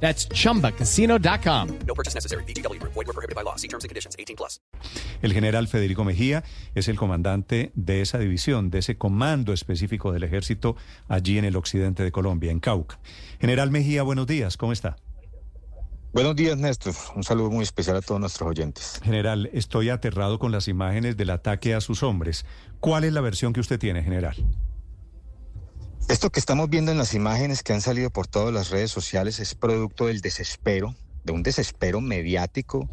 That's chumbacasino.com. No purchase necessary. BGW. Void were prohibited by law. See terms and conditions. 18 plus. El general Federico Mejía es el comandante de esa división, de ese comando específico del ejército allí en el occidente de Colombia, en Cauca. General Mejía, buenos días, ¿cómo está? Buenos días, Néstor. Un saludo muy especial a todos nuestros oyentes. General, estoy aterrado con las imágenes del ataque a sus hombres. ¿Cuál es la versión que usted tiene, general? Esto que estamos viendo en las imágenes que han salido por todas las redes sociales es producto del desespero, de un desespero mediático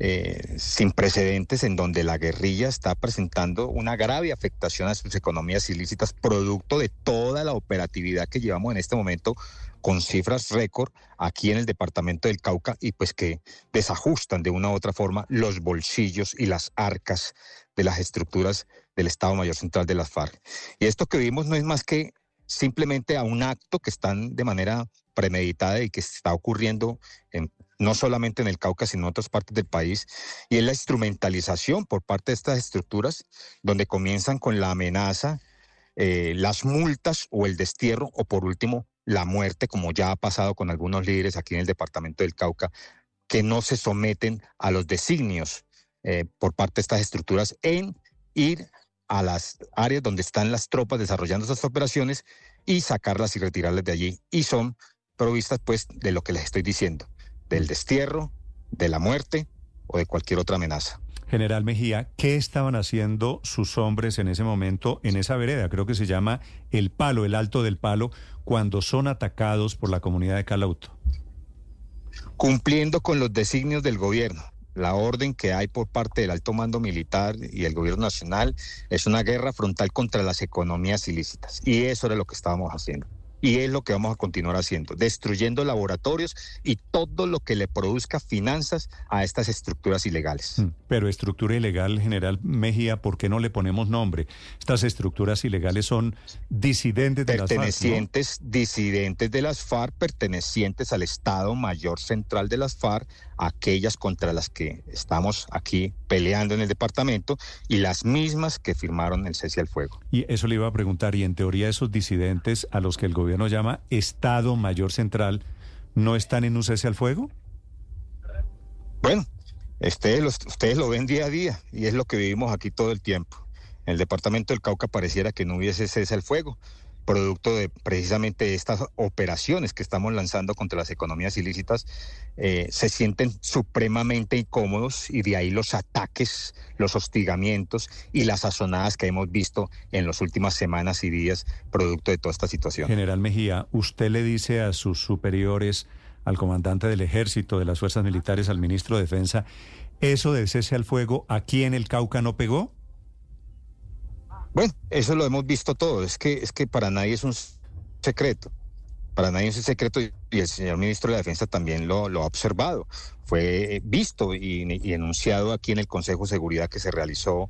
eh, sin precedentes en donde la guerrilla está presentando una grave afectación a sus economías ilícitas, producto de toda la operatividad que llevamos en este momento con cifras récord aquí en el departamento del Cauca y pues que desajustan de una u otra forma los bolsillos y las arcas de las estructuras del Estado Mayor Central de las FARC. Y esto que vimos no es más que simplemente a un acto que están de manera premeditada y que está ocurriendo en, no solamente en el Cauca, sino en otras partes del país, y es la instrumentalización por parte de estas estructuras, donde comienzan con la amenaza, eh, las multas o el destierro, o por último, la muerte, como ya ha pasado con algunos líderes aquí en el departamento del Cauca, que no se someten a los designios eh, por parte de estas estructuras en ir a las áreas donde están las tropas desarrollando esas operaciones y sacarlas y retirarlas de allí. Y son provistas pues de lo que les estoy diciendo, del destierro, de la muerte o de cualquier otra amenaza. General Mejía, ¿qué estaban haciendo sus hombres en ese momento en esa vereda? Creo que se llama El Palo, el Alto del Palo, cuando son atacados por la comunidad de Calauto. Cumpliendo con los designios del gobierno la orden que hay por parte del alto mando militar y el gobierno nacional es una guerra frontal contra las economías ilícitas. Y eso era lo que estábamos haciendo. Y es lo que vamos a continuar haciendo, destruyendo laboratorios y todo lo que le produzca finanzas a estas estructuras ilegales. Mm, pero estructura ilegal, general Mejía, ¿por qué no le ponemos nombre? Estas estructuras ilegales son disidentes de las FARC. Pertenecientes, disidentes de las FARC, pertenecientes al Estado Mayor Central de las FARC, aquellas contra las que estamos aquí peleando en el departamento y las mismas que firmaron el cese al fuego. Y eso le iba a preguntar, y en teoría esos disidentes a los que el gobierno llama Estado Mayor Central, ¿no están en un cese al fuego? Bueno, ustedes, ustedes lo ven día a día y es lo que vivimos aquí todo el tiempo. En el departamento del Cauca pareciera que no hubiese cese al fuego producto de precisamente estas operaciones que estamos lanzando contra las economías ilícitas, eh, se sienten supremamente incómodos y de ahí los ataques, los hostigamientos y las azonadas que hemos visto en las últimas semanas y días producto de toda esta situación. General Mejía, ¿usted le dice a sus superiores, al comandante del ejército, de las fuerzas militares, al ministro de Defensa, eso del cese al fuego aquí en el Cauca no pegó? Bueno, eso lo hemos visto todo. Es que, es que para nadie es un secreto. Para nadie es un secreto y el señor ministro de la Defensa también lo, lo ha observado. Fue visto y, y, enunciado aquí en el Consejo de Seguridad que se realizó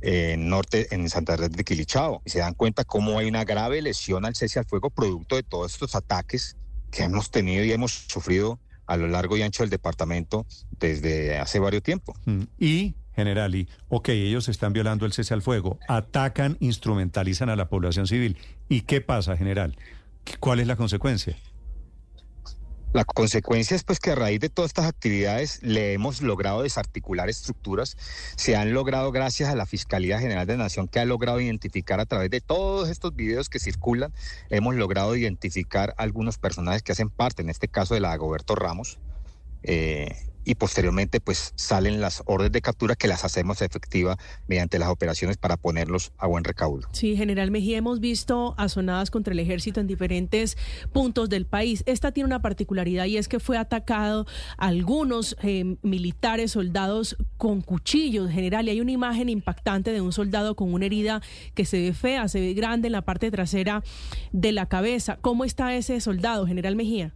en norte, en Santa Red de Quilichao. Y se dan cuenta cómo hay una grave lesión al cese al fuego producto de todos estos ataques que hemos tenido y hemos sufrido a lo largo y ancho del departamento desde hace varios tiempo. Y general, y, ok, ellos están violando el cese al fuego, atacan, instrumentalizan a la población civil. ¿Y qué pasa, general? ¿Cuál es la consecuencia? La consecuencia es pues que a raíz de todas estas actividades le hemos logrado desarticular estructuras, se han logrado gracias a la Fiscalía General de Nación que ha logrado identificar a través de todos estos videos que circulan, hemos logrado identificar algunos personajes que hacen parte, en este caso de la Goberto Ramos, eh, y posteriormente pues salen las órdenes de captura que las hacemos efectiva mediante las operaciones para ponerlos a buen recaudo. Sí, general Mejía, hemos visto azonadas contra el ejército en diferentes puntos del país. Esta tiene una particularidad y es que fue atacado algunos eh, militares, soldados con cuchillos, general, y hay una imagen impactante de un soldado con una herida que se ve fea, se ve grande en la parte trasera de la cabeza. ¿Cómo está ese soldado, general Mejía?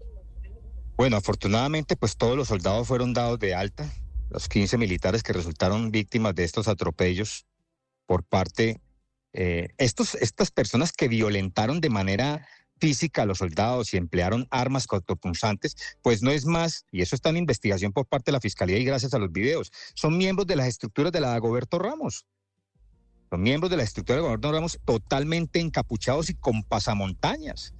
Bueno, afortunadamente, pues todos los soldados fueron dados de alta. los 15 militares que resultaron víctimas de estos atropellos por parte eh, estos, estas personas que violentaron de manera física a los soldados y emplearon armas cortopunzantes, pues no es más, y eso está en investigación por parte de la Fiscalía y gracias a los videos, son miembros de las estructuras de la Goberto Ramos. Son miembros de la estructura de Goberto Ramos totalmente encapuchados y con pasamontañas.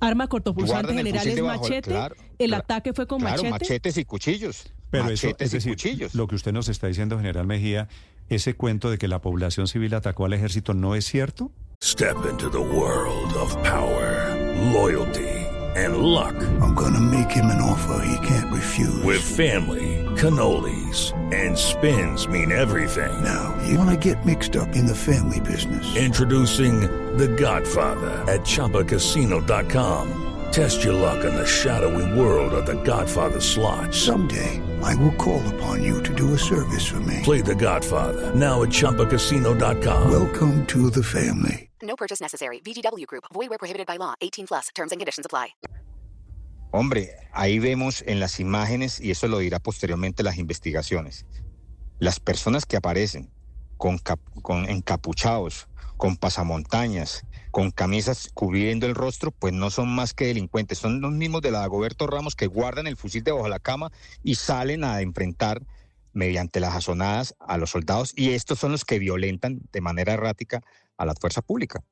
Arma cortopulsante general es machete. el ataque fue con claro, machetes y cuchillos. Pero machetes eso, y cuchillos. Lo que usted nos está diciendo, general Mejía, ese cuento de que la población civil atacó al ejército no es cierto. Step into the world of power, loyalty and luck. I'm gonna make him an offer he can't refuse. With family, cannolis and spins mean everything. Now, you wanna get mixed up in the family business. Introducing The Godfather at chapacasino.com. Test your luck in the shadowy world of The Godfather slot. Someday, I will call upon you to do a service for me. Play The Godfather now at chapacasino.com. Welcome to the family. No purchase necessary. VGW Group. Void where prohibited by law. 18 plus. Terms and conditions apply. Hombre, ahí vemos en las imágenes, y eso lo dirá posteriormente las investigaciones, las personas que aparecen con, cap con encapuchados, con pasamontañas, con camisas cubriendo el rostro, pues no son más que delincuentes. Son los mismos de la Goberto Ramos que guardan el fusil debajo de la cama y salen a enfrentar mediante las azonadas a los soldados. Y estos son los que violentan de manera errática a la fuerza pública.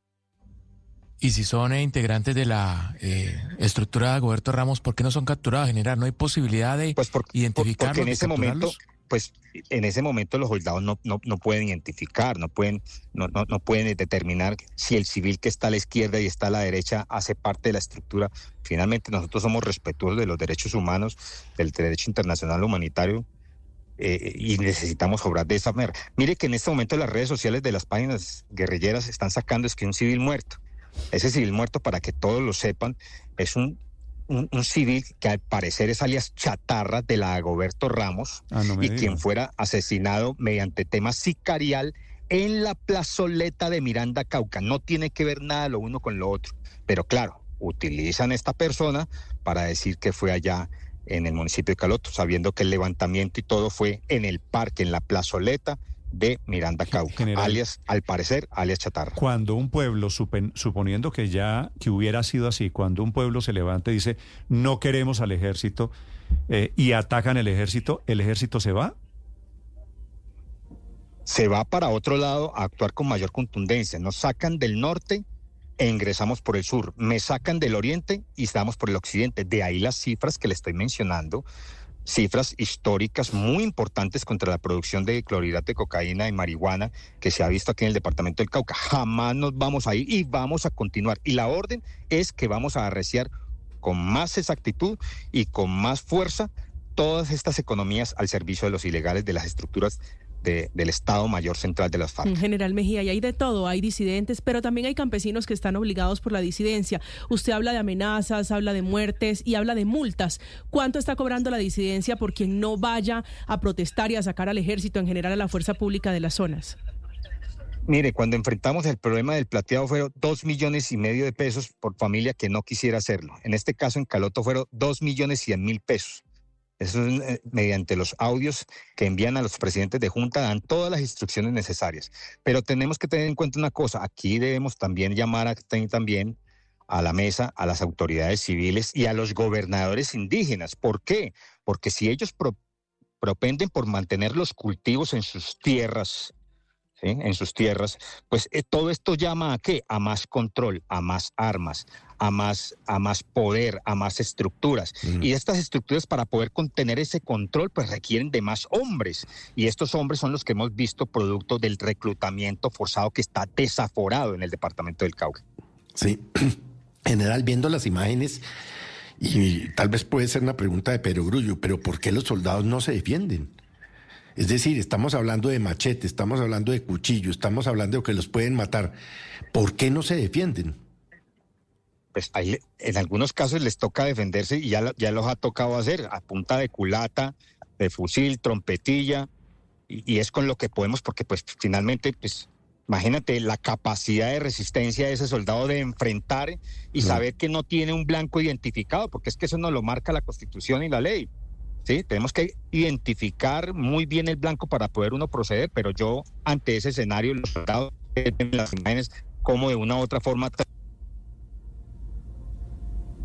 Y si son eh, integrantes de la eh, estructura de Goberto Ramos, ¿por qué no son capturados, general? ¿No hay posibilidad de pues por, identificarlos? Porque en ese momento, pues en ese momento los soldados no, no, no pueden identificar, no pueden, no, no, no, pueden determinar si el civil que está a la izquierda y está a la derecha hace parte de la estructura. Finalmente nosotros somos respetuosos de los derechos humanos, del derecho internacional humanitario, eh, y necesitamos obrar de esa manera. Mire que en este momento las redes sociales de las páginas guerrilleras están sacando es que un civil muerto. Ese civil muerto, para que todos lo sepan, es un, un, un civil que al parecer es alias chatarra de la Agoberto Ramos Ah, no y quien fuera asesinado mediante tema sicarial en la plazoleta de Miranda Cauca. No tiene que ver nada lo uno con lo otro. Pero claro, utilizan esta persona para decir que fue allá en el municipio de Caloto, sabiendo que el levantamiento y todo fue en el parque, en la plazoleta de Miranda Cauca, General. alias, al parecer, alias Chatarra. Cuando un pueblo, supen- suponiendo que ya que hubiera sido así, cuando un pueblo se levanta y dice no queremos al ejército eh, y atacan el ejército, ¿el ejército se va? se va para otro lado a actuar con mayor contundencia. Nos sacan del norte e ingresamos por el sur. Me sacan del oriente y estamos por el occidente. De ahí las cifras que le estoy mencionando, cifras históricas muy importantes contra la producción de clorhidrato de cocaína y marihuana que se ha visto aquí en el departamento del Cauca. Jamás nos vamos a ir y vamos a continuar. Y la orden es que vamos a arreciar con más exactitud y con más fuerza todas estas economías al servicio de los ilegales de las estructuras de- del Estado Mayor Central de las FARC. En General Mejía, y hay de todo, hay disidentes, pero también hay campesinos que están obligados por la disidencia. Usted habla de amenazas, habla de muertes y habla de multas. ¿Cuánto está cobrando la disidencia por quien no vaya a protestar y a sacar al ejército, en general a la fuerza pública de las zonas? Mire, cuando enfrentamos el problema del plateado fueron dos millones y medio de pesos por familia que no quisiera hacerlo. En este caso, en Caloto fueron dos millones cien mil pesos. Eso es eh, mediante los audios que envían a los presidentes de Junta, dan todas las instrucciones necesarias. Pero tenemos que tener en cuenta una cosa, aquí debemos también llamar a, también a la mesa a las autoridades civiles y a los gobernadores indígenas. ¿Por qué? Porque si ellos pro- propenden por mantener los cultivos en sus tierras, ¿sí? en sus tierras, pues eh, todo esto llama a qué? A más control, a más armas, a más, a más poder, a más estructuras. Y estas estructuras para poder contener ese control, pues requieren de más hombres. Y estos hombres son los que hemos visto producto del reclutamiento forzado que está desaforado en el departamento del Cauca. Sí, general, viendo las imágenes, y tal vez puede ser una pregunta de perogrullo, pero ¿por qué los soldados no se defienden? Es decir, estamos hablando de machete, estamos hablando de cuchillo, estamos hablando de que los pueden matar. ¿Por qué no se defienden? Pues ahí en algunos casos les toca defenderse y ya, ya los ha tocado hacer a punta de culata, de fusil, trompetilla, y, y es con lo que podemos, porque pues finalmente, pues imagínate la capacidad de resistencia de ese soldado de enfrentar y No. saber que no tiene un blanco identificado, porque es que eso no lo marca la constitución y la ley. ¿Sí? Tenemos que identificar muy bien el blanco para poder uno proceder, pero yo ante ese escenario, los soldados las imágenes, como de una u otra forma,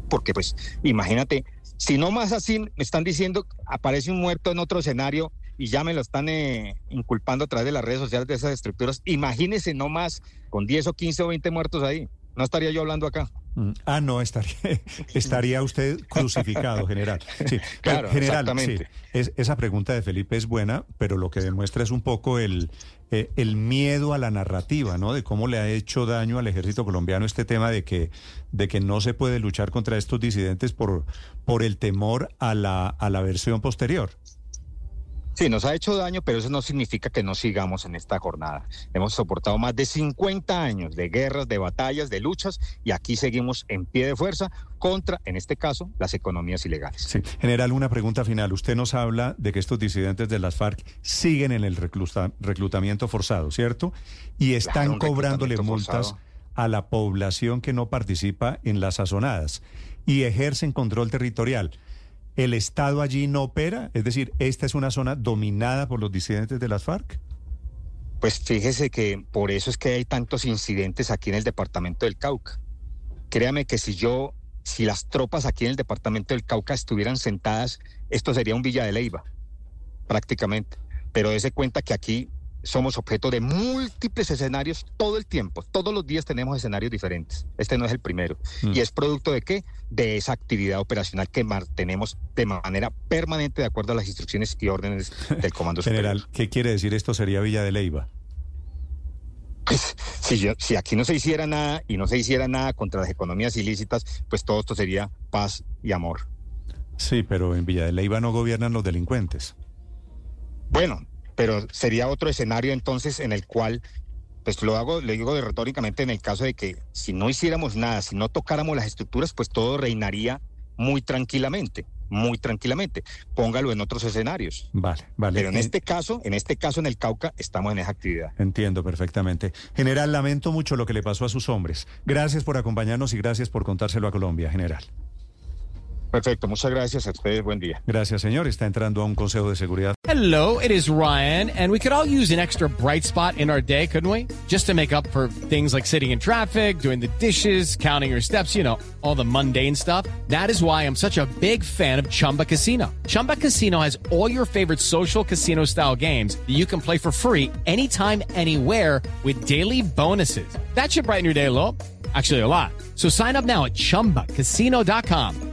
porque pues imagínate, si no más así me están diciendo, aparece un muerto en otro escenario y ya me lo están eh, inculpando a través de las redes sociales de esas estructuras, imagínese no más con 10 o 15 o 20 muertos ahí, no estaría yo hablando acá. Ah, no, estaría, estaría usted crucificado, general. Sí, Claro, general, exactamente. sí, es- esa pregunta de Felipe es buena, pero lo que demuestra es un poco el, eh, el miedo a la narrativa, ¿no? De cómo le ha hecho daño al ejército colombiano este tema de que, de que no se puede luchar contra estos disidentes por, por el temor a la, a la versión posterior. Sí, nos ha hecho daño, pero eso no significa que no sigamos en esta jornada. Hemos soportado más de 50 años de guerras, de batallas, de luchas, y aquí seguimos en pie de fuerza contra, en este caso, las economías ilegales. Sí. General, una pregunta final. Usted nos habla de que estos disidentes de las FARC siguen en el recluta- reclutamiento forzado, ¿cierto? Y están un cobrándole multas forzado. a la población que no participa en las sazonadas y ejercen control territorial. ¿El Estado allí no opera? Es decir, ¿esta es una zona dominada por los disidentes de las FARC? Pues fíjese que por eso es que hay tantos incidentes aquí en el departamento del Cauca. Créame que si yo, si las tropas aquí en el departamento del Cauca estuvieran sentadas, esto sería un Villa de Leiva, prácticamente. Pero dése cuenta que aquí somos objeto de múltiples escenarios todo el tiempo. Todos los días tenemos escenarios diferentes. Este no es el primero. Mm. ¿Y es producto de qué? De esa actividad operacional que mantenemos de manera permanente de acuerdo a las instrucciones y órdenes del Comando Superior. General, ¿qué quiere decir esto? Sería Villa de Leiva. Pues, si, yo- si aquí no se hiciera nada y no se hiciera nada contra las economías ilícitas, pues todo esto sería paz y amor. Sí, pero en Villa de Leiva no gobiernan los delincuentes. Bueno, pero sería otro escenario entonces en el cual, pues lo hago, le digo de retóricamente en el caso de que si no hiciéramos nada, si no tocáramos las estructuras, pues todo reinaría muy tranquilamente, muy tranquilamente. Póngalo en otros escenarios. Vale, vale. Pero en Eh, este caso, en este caso en el Cauca, estamos en esa actividad. Entiendo perfectamente. General, lamento mucho lo que le pasó a sus hombres. Gracias por acompañarnos y gracias por contárselo a Colombia, general. Perfecto, muchas gracias a ustedes, buen día. Gracias, señor. Está entrando a un consejo de seguridad. Hello, it is Ryan, and we could all use an extra bright spot in our day, couldn't we? Just to make up for things like sitting in traffic, doing the dishes, counting your steps, you know, all the mundane stuff. That is why I'm such a big fan of Chumba Casino. Chumba Casino has all your favorite social casino style games that you can play for free anytime, anywhere with daily bonuses. That should brighten your day a little. Actually, a lot. So sign up now at chumbacasino.com.